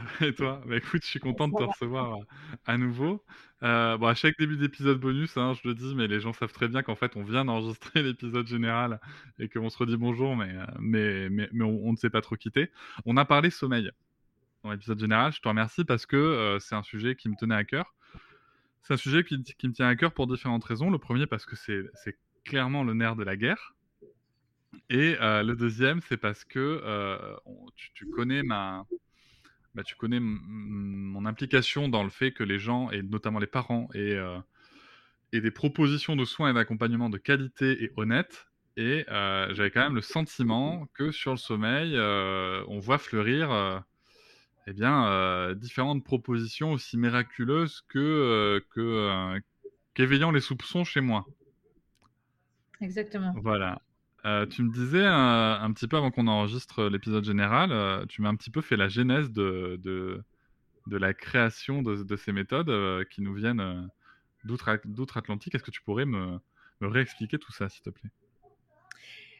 Ça va et toi? Bah écoute, je suis content de te recevoir euh, à nouveau. Euh, bon, à chaque début d'épisode bonus, hein, je le dis, mais les gens savent très bien qu'en fait, on vient d'enregistrer l'épisode général et qu'on se redit bonjour, mais, euh, mais, mais, mais on, ne s'est pas trop quitté. On a parlé sommeil dans l'épisode général. Je te remercie parce que c'est un sujet qui me tenait à cœur. C'est un sujet qui, qui, me tient à cœur pour différentes raisons. Le premier, parce que c'est clairement le nerf de la guerre. Et le deuxième, c'est parce que tu, tu, connais ma, bah, tu connais mon implication dans le fait que les gens, et notamment les parents, aient, euh, des propositions de soins et d'accompagnement de qualité et honnêtes. Et euh, j'avais quand même le sentiment que sur le sommeil, euh, on voit fleurir eh bien, différentes propositions aussi miraculeuses que, qu'éveillant les soupçons chez moi. Exactement. Voilà. Euh, tu me disais un, petit peu avant qu'on enregistre l'épisode général, euh, tu m'as un petit peu fait la genèse de, la création de, ces méthodes euh, qui nous viennent d'outre-Atlantique. Est-ce que tu pourrais me, me réexpliquer tout ça, s'il te plaît?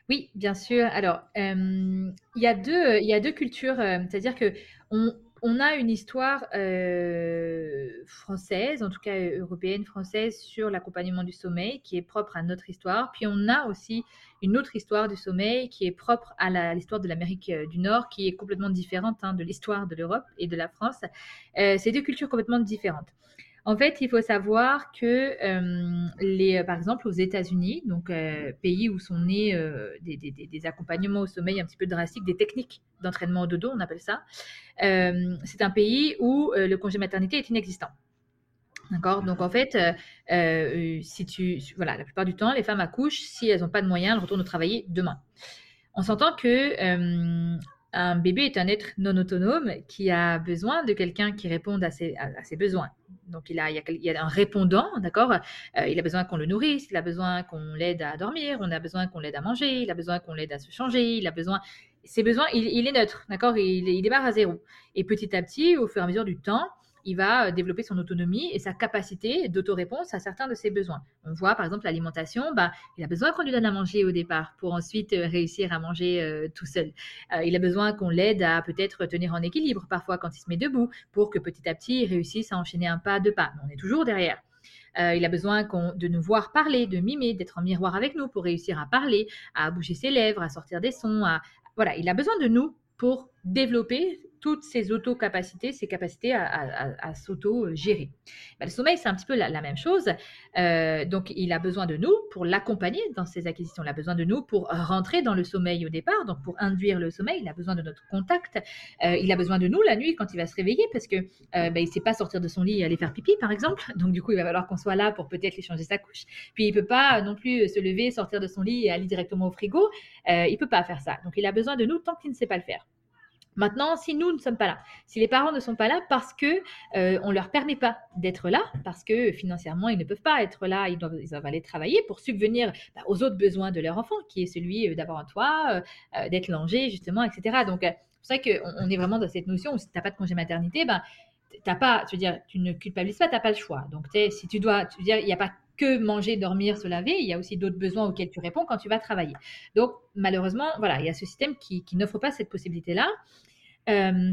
Oui, bien sûr. Alors, il y, a deux, y a deux cultures, c'est-à-dire que on, on a une histoire euh, française, en tout cas européenne française, sur l'accompagnement du sommeil qui est propre à notre histoire. Puis on a aussi une autre histoire du sommeil qui est propre à l'histoire de l'Amérique euh, du Nord, qui est complètement différente hein, de l'histoire de l'Europe et de la France. Euh, c'est deux cultures complètement différentes. En fait, il faut savoir que, euh, les, par exemple, aux États-Unis, donc euh, pays où sont nés euh, des, accompagnements au sommeil un petit peu drastiques, des techniques d'entraînement au dodo, on appelle ça, c'est un pays où le congé maternité est inexistant. D'accord? Donc, en fait, si tu, voilà, la plupart du temps, les femmes accouchent, si elles n'ont pas de moyens, elles retournent au travail demain. On s'entend que un bébé est un être non autonome qui a besoin de quelqu'un qui réponde à ses, besoins. Donc, il, a, il, y a, un répondant, d'accord? Euh, Il a besoin qu'on le nourrisse, il a besoin qu'on l'aide à dormir, on a besoin qu'on l'aide à manger, il a besoin qu'on l'aide à se changer, il a besoin... Ses besoins, il, est neutre, d'accord? Il, il démarre à zéro. Et petit à petit, au fur et à mesure du temps, il va euh, développer son autonomie et sa capacité d'autoréponse à certains de ses besoins. On voit par exemple l'alimentation, bah, il a besoin qu'on lui donne à manger au départ pour ensuite euh, réussir à manger euh, tout seul. il a besoin qu'on l'aide à peut-être tenir en équilibre parfois quand il se met debout pour que petit à petit il réussisse à enchaîner un pas, deux pas. on est toujours derrière. il a besoin de nous voir parler, de mimer, d'être en miroir avec nous pour réussir à parler, à bouger ses lèvres, à sortir des sons. Voilà, il a besoin de nous pour développer toutes ses auto-capacités, ses capacités à, s'auto-gérer. Ben, le sommeil, c'est un petit peu la, même chose. Euh, donc, il a besoin de nous pour l'accompagner dans ses acquisitions. Il a besoin de nous pour rentrer dans le sommeil au départ, donc pour induire le sommeil. Il a besoin de notre contact. Euh, il a besoin de nous la nuit quand il va se réveiller parce que euh, ben, il ne sait pas sortir de son lit et aller faire pipi, par exemple. Donc, du coup, il va falloir qu'on soit là pour peut-être lui changer sa couche. Puis, il ne peut pas non plus se lever, sortir de son lit et aller directement au frigo. il ne peut pas faire ça. Donc, il a besoin de nous tant qu'il ne sait pas le faire. Maintenant, si nous ne sommes pas là, si les parents ne sont pas là parce que euh, on leur permet pas d'être là, parce que financièrement ils ne peuvent pas être là, ils doivent, aller travailler pour subvenir bah, aux autres besoins de leur enfant, qui est celui euh, d'avoir un toit, euh, d'être longé justement, etc. Donc c'est pour ça qu'on est vraiment dans cette notion où si tu n'as pas de congé maternité, ben t'as pas, tu veux dire, tu ne culpabilises pas, tu n'as pas le choix. Donc si tu dois, tu veux dire, il n'y a pas que manger, dormir, se laver. Il y a aussi d'autres besoins auxquels tu réponds quand tu vas travailler. Donc, malheureusement, voilà, il y a ce système qui, n'offre pas cette possibilité-là. Euh,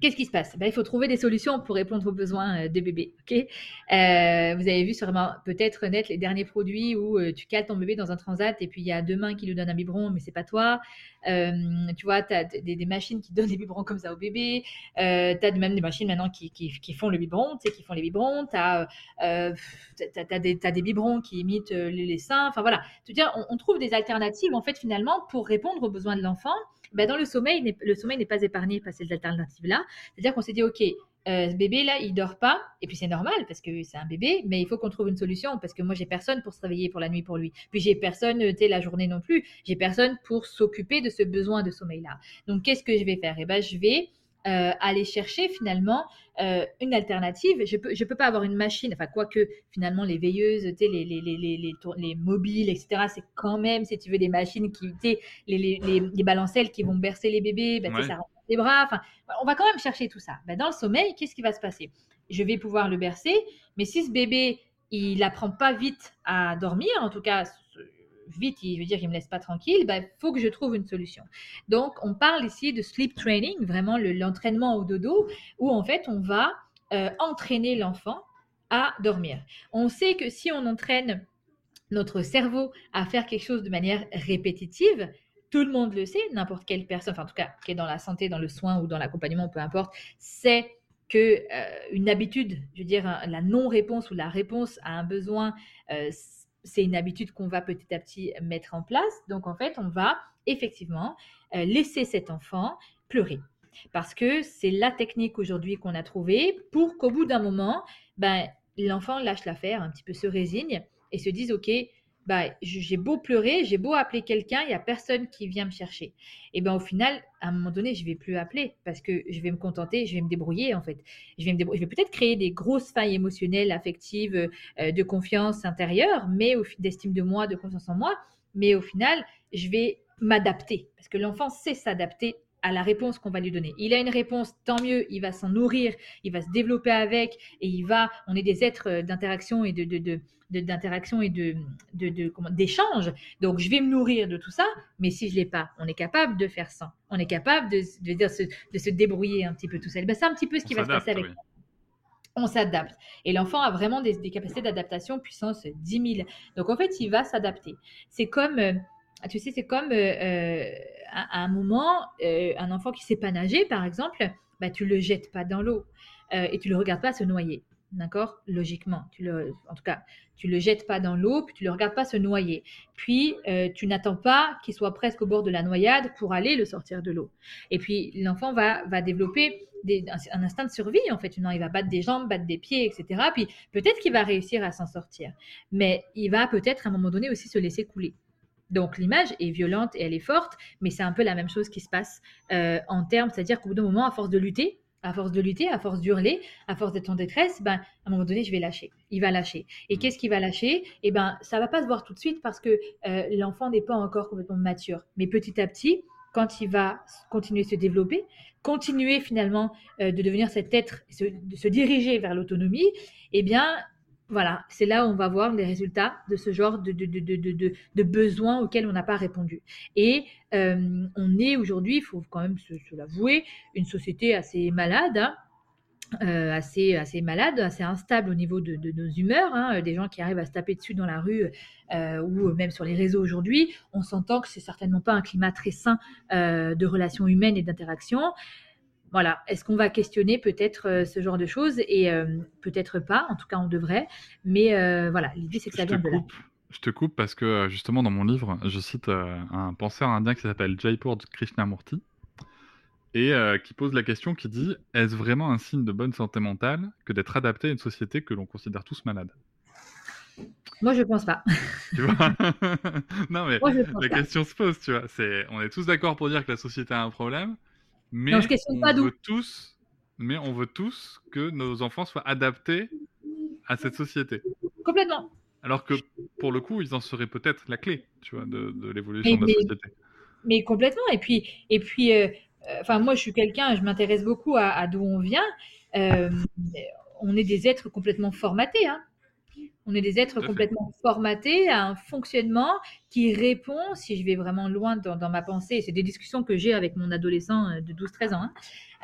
Qu'est-ce qui se passe? Ben, Il faut trouver des solutions pour répondre aux besoins euh, des bébés. Ok? Euh, vous avez vu sûrement peut-être net les derniers produits où euh, tu cales ton bébé dans un transat et puis il y a deux mains qui lui donnent un biberon, mais c'est pas toi. tu vois, tu as des, machines qui donnent des biberons comme ça au bébé. tu as même des machines maintenant qui, font le biberon, tu sais, qui font les biberons. Tu as, des, biberons qui imitent les, seins. Enfin voilà, tu dire, on, on trouve des alternatives en fait finalement pour répondre aux besoins de l'enfant ben, dans le sommeil, le sommeil n'est pas épargné par ces alternatives-là. C'est-à-dire qu'on s'est dit, OK, euh, ce bébé-là, il dort pas, et puis c'est normal parce que c'est un bébé, mais il faut qu'on trouve une solution parce que moi, j'ai personne pour se réveiller pour la nuit pour lui. Puis j'ai personne, tu sais, la journée non plus. J'ai personne pour s'occuper de ce besoin de sommeil-là. Donc, qu'est-ce que je vais faire? Eh ben, je vais euh, aller chercher finalement euh, une alternative. Je peux, je peux pas avoir une machine, enfin, quoique finalement les veilleuses, les, les, les, les, les mobiles, etc., c'est quand même, si tu veux, des machines qui, les, les, les, balancelles qui vont bercer les bébés, ben, ça bras. Enfin, on va quand même chercher tout ça. Ben, dans le sommeil, qu'est-ce qui va se passer? Je vais pouvoir le bercer, mais si ce bébé, il n'apprend pas vite à dormir, en tout cas vite, il veut dire qu'il me laisse pas tranquille, il ben, faut que je trouve une solution. Donc, on parle ici de sleep training, vraiment l'entraînement au dodo, où en fait, on va euh, entraîner l'enfant à dormir. On sait que si on entraîne notre cerveau à faire quelque chose de manière répétitive, tout le monde le sait, n'importe quelle personne, enfin en tout cas qui est dans la santé, dans le soin ou dans l'accompagnement, peu importe, sait que euh, une habitude, je veux dire la non-réponse ou la réponse à un besoin, euh, c'est une habitude qu'on va petit à petit mettre en place. Donc en fait, on va effectivement euh, laisser cet enfant pleurer. Parce que c'est la technique aujourd'hui qu'on a trouvée pour qu'au bout d'un moment, ben, l'enfant lâche l'affaire, un petit peu se résigne et se dise, OK, bah, j'ai beau pleurer, j'ai beau appeler quelqu'un, il n'y a personne qui vient me chercher. Et ben au final, à un moment donné, je vais plus appeler parce que je vais me contenter, je vais me débrouiller en fait. Je vais, vais peut-être créer des grosses failles émotionnelles, affectives, euh, de confiance intérieure, mais d'estime de moi, de confiance en moi. Mais au final, je vais m'adapter parce que l'enfant sait s'adapter à la réponse qu'on va lui donner. Il a une réponse, tant mieux, il va s'en nourrir, il va se développer avec, et il va, on est des êtres euh, d'interaction et de, de, d'interaction et de, de, d'échange. Donc, je vais me nourrir de tout ça, mais si je l'ai pas, on est capable de faire ça. On est capable de, de, se, de se débrouiller un petit peu tout seul. Ben, c'est un petit peu ce qui va se passer avec On s'adapte. Et l'enfant a vraiment des, capacités d'adaptation puissance 10 000. Donc, en fait, il va s'adapter. C'est comme, euh, tu sais, c'est comme euh, à, un moment, un enfant qui sait pas nager, par exemple, bah, tu le jettes pas dans l'eau et tu le regardes pas se noyer. D'accord Logiquement. Tu le, en tout cas, tu le jettes pas dans l'eau, puis tu le regardes pas se noyer. Puis, euh, tu n'attends pas qu'il soit presque au bord de la noyade pour aller le sortir de l'eau. Et puis, l'enfant va, va développer un, instinct de survie, en fait. il va battre des jambes, battre des pieds, etc. Puis, peut-être qu'il va réussir à s'en sortir. Mais il va peut-être, à un moment donné, aussi se laisser couler. Donc l'image est violente et elle est forte, mais c'est un peu la même chose qui se passe euh, en termes, c'est-à-dire qu'au bout d'un moment, à force de lutter, à force de lutter, à force d'hurler, à force d'être en détresse, ben, à un moment donné, je vais lâcher. Il va lâcher. Et qu'est-ce qu'il va lâcher? Eh ben, ça va pas se voir tout de suite parce que euh, l'enfant n'est pas encore complètement mature. Mais petit à petit, quand il va continuer à se développer, continuer finalement euh, de devenir cet être, de se diriger vers l'autonomie, eh bien, voilà, c'est là où on va voir les résultats de ce genre de, de, de, de besoins auxquels on n'a pas répondu. Et euh, on est aujourd'hui, il faut quand même se, l'avouer, une société assez malade. Hein, euh, assez, assez malade, assez instable au niveau de, nos humeurs, hein, des gens qui arrivent à se taper dessus dans la rue euh, ou même sur les réseaux aujourd'hui, on s'entend que c'est certainement pas un climat très sain de relations humaines et d'interaction voilà, est-ce qu'on va questionner peut-être euh, ce genre de choses et euh, peut-être pas, en tout cas on devrait, mais euh, voilà, l'idée c'est que ça vient de là. Je te coupe parce que justement dans mon livre, je cite un penseur indien qui s'appelle Jaipur Krishnamurti et qui pose la question qui dit est-ce vraiment un signe de bonne santé mentale que d'être adapté à une société que l'on considère tous malades moi, je pense pas. Tu vois? Non, mais la question se pose, tu vois. C'est, on est tous d'accord pour dire que la société a un problème, mais on veut tous, mais on veut tous que nos enfants soient adaptés à cette société. Complètement. Alors que pour le coup, ils en seraient peut-être la clé, tu vois, de, l'évolution de la société. Mais complètement. Et puis, et puis, euh, euh, enfin, moi, je suis quelqu'un, je m'intéresse beaucoup à, d'où on vient. Euh, on est des êtres complètement formatés. Hein. On est des êtres complètement formatés à un fonctionnement qui répond, si je vais vraiment loin dans, ma pensée, c'est des discussions que j'ai avec mon adolescent euh, de 12-13 ans. Hein.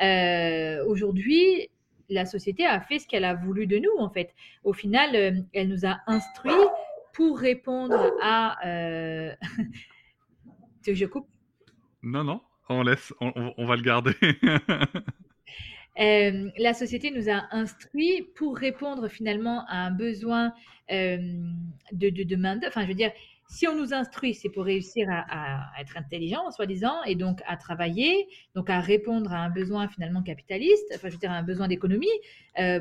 Euh, aujourd'hui, la société a fait ce qu'elle a voulu de nous, en fait. Au final, euh, elle nous a instruits pour répondre à... je coupe Non, non, on laisse, on va le garder. Euh, la société nous a instruits pour répondre finalement à un besoin euh, de, de, main Enfin, je veux dire, si on nous instruit, c'est pour réussir à, être intelligent, soi-disant, et donc à travailler, donc à répondre à un besoin finalement capitaliste, enfin, je veux dire, à un besoin d'économie. Euh,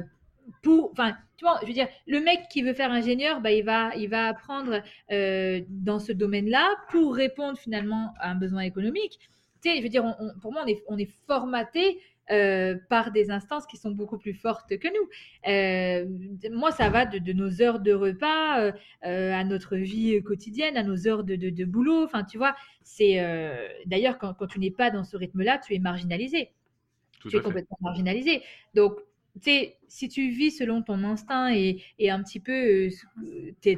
pour, enfin, tu vois, je veux dire, le mec qui veut faire ingénieur, bah, il va, il va apprendre dans ce domaine-là pour répondre finalement à un besoin économique. Je veux dire, pour moi, on est, on est formaté euh, par des instances qui sont beaucoup plus fortes que nous. Euh, moi, ça va de, nos heures de repas euh, à notre vie quotidienne, à nos heures de, de, boulot. Enfin, tu vois, c'est d'ailleurs quand, quand, tu n'es pas dans ce rythme-là, tu es marginalisé. tu es complètement marginalisé. Donc, si tu vis selon ton instinct et, et un petit peu,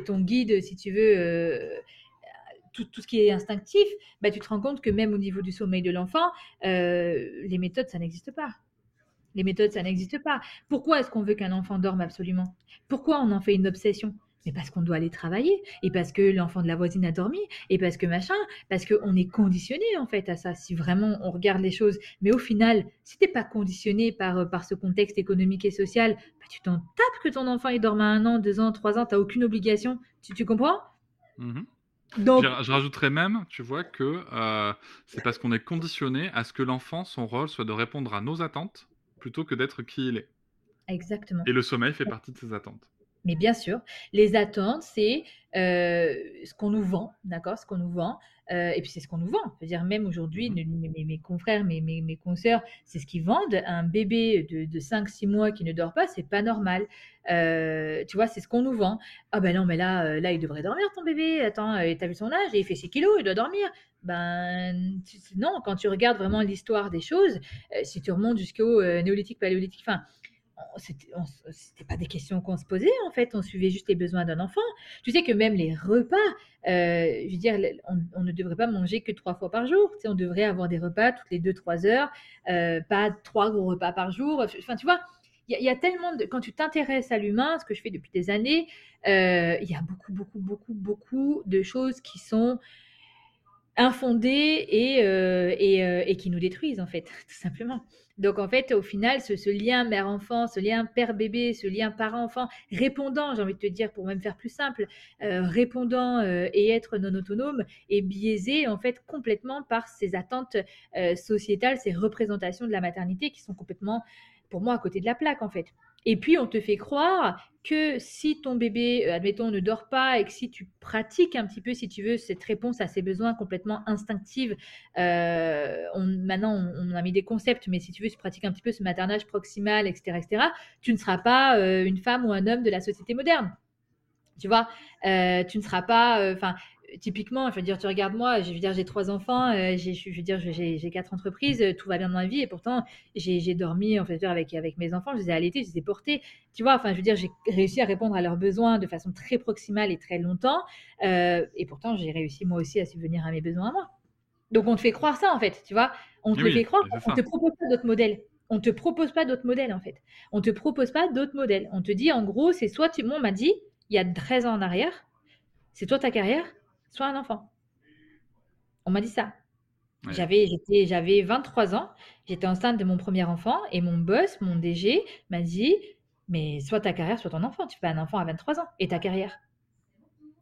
ton guide, si tu veux tout, ce qui est instinctif, bah, tu te rends compte que même au niveau du sommeil de l'enfant, euh, les méthodes, ça n'existe pas. Les méthodes, ça n'existe pas. Pourquoi est-ce qu'on veut qu'un enfant dorme absolument? Pourquoi on en fait une obsession? Mais parce qu'on doit aller travailler, et parce que l'enfant de la voisine a dormi, et parce que machin, parce qu'on est conditionné en fait à ça, si vraiment on regarde les choses. Mais au final, si t'es pas conditionné par, euh, par ce contexte économique et social, bah, tu t'en tapes que ton enfant il dorme à un an, deux ans, trois ans, tu n'as aucune obligation. Tu, tu comprends? Je, rajouterais même, tu vois, que euh, c'est parce qu'on est conditionné à ce que l'enfant, son rôle soit de répondre à nos attentes plutôt que d'être qui il est. Exactement. Et le sommeil fait partie de ces attentes. Mais bien sûr, les attentes, c'est euh, ce qu'on nous vend, d'accord Ce qu'on nous vend. Euh, et puis c'est ce qu'on nous vend. Je veux dire, même aujourd'hui, mmh mes, confrères, mes, mes, mes consoeurs, c'est ce qu'ils vendent. Un bébé de, de 5-6 mois qui ne dort pas, c'est pas normal. Euh, tu vois, c'est ce qu'on nous vend. Ah ben non, mais là, là, il devrait dormir ton bébé. Attends, t'as vu son âge? Il fait 6 kilos, il doit dormir. Ben non, quand tu regardes vraiment l'histoire des choses, si tu remontes jusqu'au néolithique, paléolithique, enfin, c'était pas des questions qu'on se posait en fait, on suivait juste les besoins d'un enfant. Tu sais que même les repas, euh, je veux dire, on, ne devrait pas manger que trois fois par jour. Tu sais, on devrait avoir des repas toutes les deux trois heures, euh, pas trois gros repas par jour. Enfin, tu vois, il y, a tellement de quand tu t'intéresses à l'humain, ce que je fais depuis des années, euh, il y a beaucoup beaucoup beaucoup beaucoup de choses qui sont infondées et, et, et qui nous détruisent en fait, tout simplement. Donc en fait, au final, ce, lien mère-enfant, ce lien père-bébé, ce lien parent-enfant, répondant, j'ai envie de te dire, pour même faire plus simple, euh, répondant euh, et être non autonome, est biaisé en fait complètement par ces attentes euh, sociétales, ces représentations de la maternité qui sont complètement, pour moi, à côté de la plaque en fait. Et puis, on te fait croire que si ton bébé, euh, admettons, ne dort pas et que si tu pratiques un petit peu, si tu veux, cette réponse à ses besoins complètement instinctifs, euh, maintenant, on, a mis des concepts, mais si tu veux, tu pratiques un petit peu ce maternage proximal, etc., etc., tu ne seras pas euh, une femme ou un homme de la société moderne. Tu vois, tu ne seras pas, typiquement, je veux dire, tu regardes moi, je veux dire, j'ai trois enfants, euh, j'ai, je veux dire, j'ai quatre entreprises, euh, tout va bien dans ma vie, et pourtant, j'ai dormi en fait avec avec mes enfants, je les ai allaités, je les ai portés, tu vois. Enfin, je veux dire, j'ai réussi à répondre à leurs besoins de façon très proximale et très longtemps, euh, et pourtant, j'ai réussi moi aussi à subvenir à mes besoins à moi. Donc, on te fait croire ça en fait, tu vois. On te fait croire, on te propose pas d'autres modèles. On te propose pas d'autres modèles en fait. On te propose pas d'autres modèles. On te dit en gros, c'est soit tu, moi, on m'a dit il y a 13 ans en arrière, c'est toi ta carrière, soit un enfant. On m'a dit ça. J'avais, j'avais 23 ans, j'étais enceinte de mon premier enfant et mon boss, mon DG, m'a dit Mais soit ta carrière, soit ton enfant. Tu fais un enfant à 23 ans et ta carrière.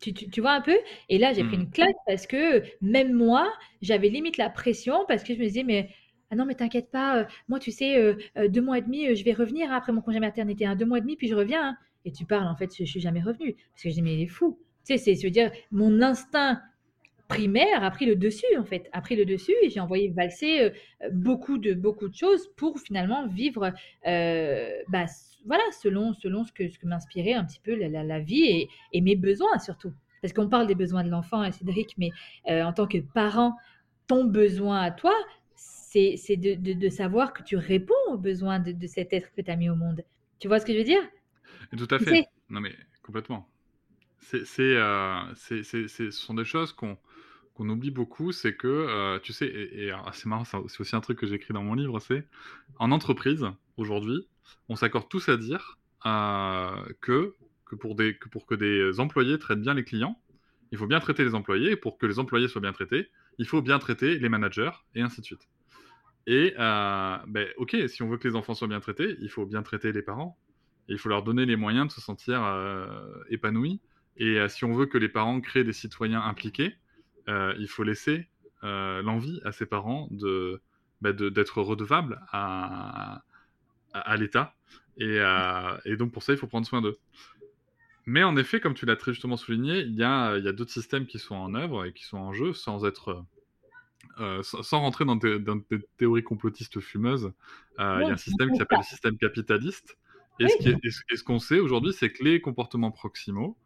Tu, tu, vois un peu? Et là, j'ai pris une hmm. claque parce que même moi, j'avais limite la pression parce que je me disais Mais ah non, mais t'inquiète pas, euh, moi, tu sais, euh, euh, deux mois et demi, je vais revenir après mon congé maternité. Hein, deux mois et demi, puis je reviens. Hein. Et tu parles, en fait, je, je suis jamais revenue. Parce que je dis Mais il est fou. Tu sais, c'est, je veux dire, mon instinct primaire a pris le dessus, en fait, a pris le dessus et j'ai envoyé valser euh, beaucoup, de, beaucoup de choses pour finalement vivre, euh, bah, voilà, selon, selon ce que, ce que m'inspirait un petit peu la, la, vie et, et, mes besoins surtout. Parce qu'on parle des besoins de l'enfant, hein, Cédric, mais euh, en tant que parent, ton besoin à toi, c'est, c'est de, de, de, savoir que tu réponds aux besoins de, de cet être que tu as mis au monde. Tu vois ce que je veux dire? Tout à fait. Non mais Complètement. C'est ce sont des choses qu'on qu'on oublie beaucoup, c'est que, heu, tu sais et alors c'est marrant, c'est aussi un truc que j'écris dans mon livre, c'est en entreprise, aujourd'hui, on s'accorde tous à dire, heu, que que pour des que pour que des employés traitent bien les clients, il faut bien traiter les employés et pour que les employés soient bien traités, il faut bien traiter les managers et ainsi de suite. Et beh, OK, si on veut que les enfants soient bien traités, il faut bien traiter les parents et il faut leur donner les moyens de se sentir, épanouis et heu, si on veut que les parents créent des citoyens impliqués, heu, il faut laisser, heu, l'envie à ces parents de, bah, de d'être redevables à à à l'État et donc pour ça, il faut prendre soin d'eux. Mais en effet, comme tu l'as très justement souligné, il y a, y a d'autres systèmes qui sont en œuvre et qui sont en jeu sans être, sans rentrer dans des dans des théories complotistes fumeuses. Il y a un système qui s'appelle le système capitaliste et Oui, ce qui est et ce et ce qu'on sait aujourd'hui, c'est que les comportements proximaux,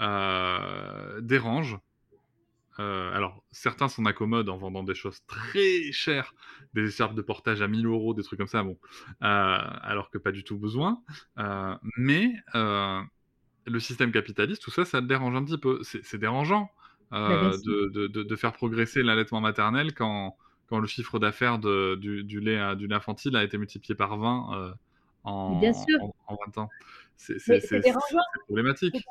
heu, dérangent. Heu, alors certains s'en accommodent en vendant des choses très chères, des écharpes de portage à 1 000 €, des trucs comme ça, bon, heu, alors que pas du tout besoin. Mais le système capitaliste, tout ça, ça te dérange un petit peu. C'est dérangeant, bah, de de de de faire progresser l'allaitement maternel quand quand le chiffre d'affaires du du lait, du lait infantile a été multiplié par 20, heu, Mais bien en sûr, en en 20 ans. C'est problématique.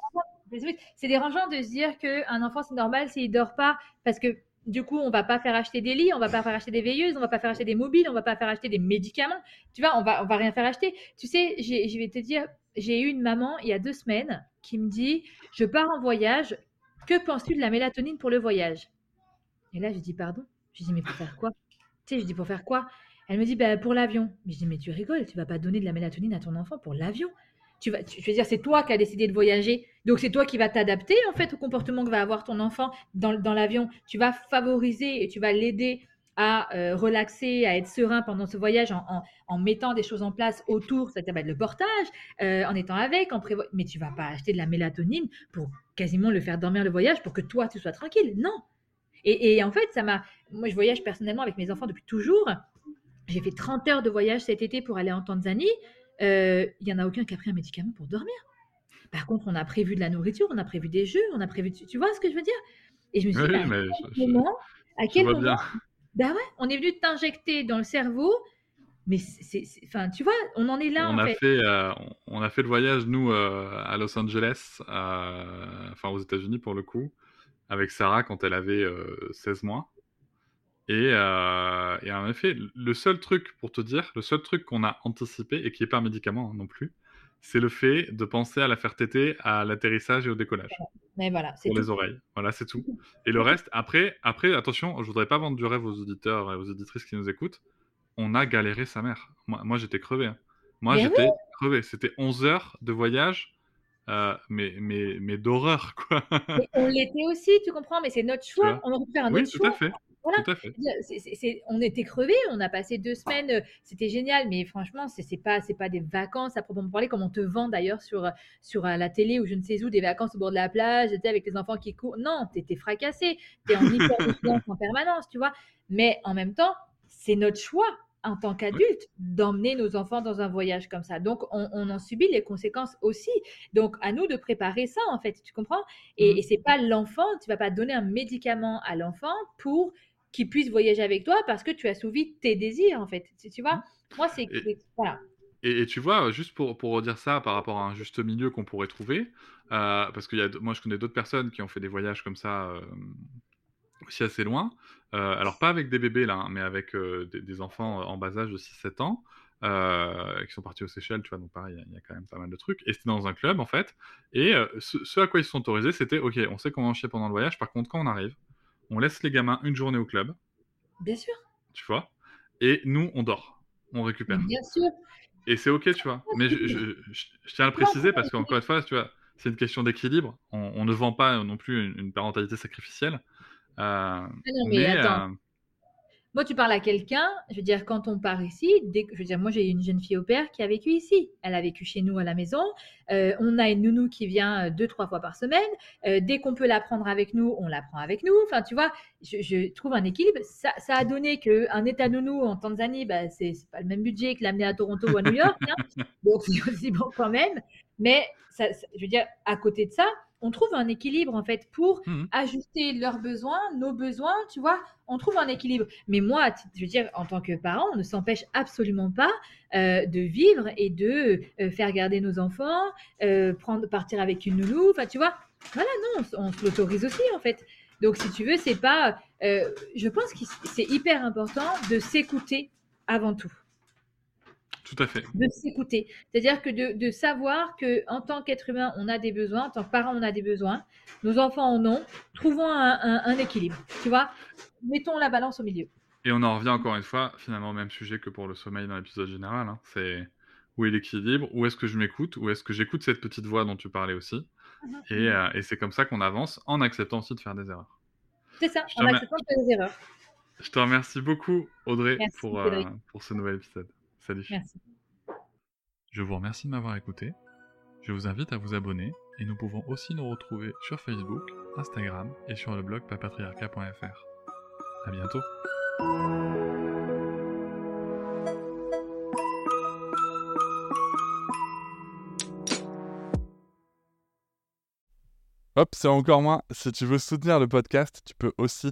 C'est dérangeant de se dire qu'un enfant, c'est normal s'il dort pas, parce que du coup, on va pas faire acheter des lits, on va pas faire acheter des veilleuses, on va pas faire acheter des mobiles, on va pas faire acheter des médicaments. Tu vois, on va, on va rien faire acheter. Tu sais, je vais te dire, j'ai eu une maman il y a deux semaines qui me dit, je pars en voyage, que penses-tu de la mélatonine pour le voyage? Et là, je dis, pardon? Je dis, mais pour faire quoi? Tu sais, je dis, pour faire quoi? Elle me dit, bah, pour l'avion. Mais je dis, mais tu rigoles, tu vas pas donner de la mélatonine à ton enfant pour l'avion. Tu vas, tu- je veux dire, c'est toi qui as décidé de voyager. Donc, c'est toi qui vas t'adapter, en fait, au comportement que va avoir ton enfant dans, l'avion. Tu vas favoriser et tu vas l'aider à euh, relaxer, à être serein pendant ce voyage en, mettant des choses en place autour, c'est-à-dire le portage, euh, en étant avec, en prévo... mais tu vas pas acheter de la mélatonine pour quasiment le faire dormir le voyage pour que toi, tu sois tranquille. Non. Et, et en fait, ça m'a. Moi, je voyage personnellement avec mes enfants depuis toujours. J'ai fait 30 heures de voyage cet été pour aller en Tanzanie. Euh, Il y en a aucun qui a pris un médicament pour dormir. Par contre, on a prévu de la nourriture, on a prévu des jeux, on a prévu. Tu tu vois ce que je veux dire? Et je me suis Oui, dit, bah, à quel je je moment, à quel moment, bien. bah ouais, on est venu t'injecter dans le cerveau, mais c'est, enfin, tu vois, on en est là On en a fait. fait, heu, on a fait le voyage nous, heu, à Los Angeles, enfin aux États-Unis pour le coup, avec Sarah quand elle avait, heu, 16 mois et heu et en effet, le seul truc pour te dire, le seul truc qu'on a anticipé et qui est pas un médicament, hein, non plus, c'est le fait de penser à la faire téter à l'atterrissage et au décollage, Mais voilà, c'est pour tout. les oreilles. Voilà, c'est tout et le reste après après attention, je voudrais pas vendre du rêve aux auditeurs et aux auditrices qui nous écoutent, on a galéré sa mère. Moi moi j'étais crevé, hein. Moi oui, j'étais crevé. C'était 11 heures de voyage, heu, mais mais mais d'horreur quoi. on l'était aussi, tu comprends, mais c'est notre choix. On aurait pu faire un autre Oui, tout à fait, Voilà, on était crevés, on a passé deux semaines, euh, c'était génial, mais franchement, c'est pas, c'est pas des vacances à proprement parler, comme on te vend d'ailleurs sur, sur euh, la télé ou je ne sais où, des vacances au bord de la plage, avec les enfants qui courent. Non, t'étais fracassé, t'es en en permanence, tu vois. Mais en même temps, c'est notre choix en tant Oui, qu'adulte d'emmener nos enfants dans un voyage comme ça. Donc, on, on en subit les conséquences aussi. Donc, à nous de préparer ça, en fait, tu comprends? Et, mmh et c'est pas l'enfant, tu vas pas donner un médicament à l'enfant pour qu'il puisse voyager avec toi parce que tu as assouvi tes désirs, en fait. Tu, tu vois? Moi, c'est, voilà. et et tu vois, juste pour pour redire ça par rapport à un juste milieu qu'on pourrait trouver, heu, parce d moi je connais d'autres personnes qui ont fait des voyages comme ça, hem, aussi assez loin, heu, alors pas avec des bébés là, hein, mais avec, des des enfants, en bas âge de 6-7 ans, qui sont partis aux Seychelles, tu vois? Donc pareil, il y a il y a quand même pas mal de trucs et c'était dans un club en fait et ce ce à quoi ils se sont autorisés, c'était: «OK, on sait qu'on va en chier pendant le voyage, par contre quand on arrive, on laisse les gamins une journée au club», Bien sûr. tu vois? «Et nous on dort, on récupère» bien sûr. et c'est OK, tu vois? Mais je je je je tiens à le préciser parce qu'encore une fois, tu vois, c'est une question d'équilibre. On on ne vend pas non plus une une parentalité sacrificielle, heu, Ah non, mais mais attends. heu Moi, tu parles à quelqu'un, je veux dire, quand on part ici, dès que, je veux dire, moi, j'ai une jeune fille au père qui a vécu ici. Elle a vécu chez nous à la maison. Euh, on a une nounou qui vient euh, deux, trois fois par semaine. Euh, dès qu'on peut la prendre avec nous, on la prend avec nous. Enfin, tu vois, je, je trouve un équilibre. Ça, ça a donné qu'un état nounou en Tanzanie, bah, c'est c'est pas le même budget que l'amener à Toronto ou à New York. hein. Donc, c'est aussi bon quand même. Mais ça, ça- je veux dire, à côté de ça, on trouve un équilibre en fait pour Mhm. ajuster leurs besoins, nos besoins, tu vois, on trouve un équilibre. Mais moi, je veux dire, en tant que parent, on ne s'empêche absolument pas euh, de vivre et de euh, faire garder nos enfants, euh, prendre, partir avec une nounou, enfin, tu vois. Voilà, non, on, on se l'autorise aussi en fait. Donc, si tu veux, c'est pas. je pense que c'est hyper important de s'écouter avant tout Tout à fait. de s'écouter. C'est-à-dire que de, de savoir que en tant qu'être humain, on a des besoins, en tant que parent, on a des besoins, nos enfants en ont. Trouvons un, un- un équilibre. Tu vois, mettons la balance au milieu. Et on en revient encore une fois, finalement, au même sujet que pour le sommeil dans l'épisode général. hein. C'est où est l'équilibre Où est-ce que je m'écoute Où est-ce que j'écoute cette petite voix dont tu parlais aussi Et, euh, et c'est comme ça qu'on avance en acceptant aussi de faire des erreurs. C'est ça, en acceptant de faire des erreurs. Je te remercie beaucoup, Audrey, Merci, pour, euh, pour ce nouvel épisode. Salut. Merci. Je vous remercie de m'avoir écouté. Je vous invite à vous abonner et nous pouvons aussi nous retrouver sur Facebook, Instagram et sur le blog papatriarca.fr. À bientôt. Hop, c'est encore moins. Si tu veux soutenir le podcast, tu peux aussi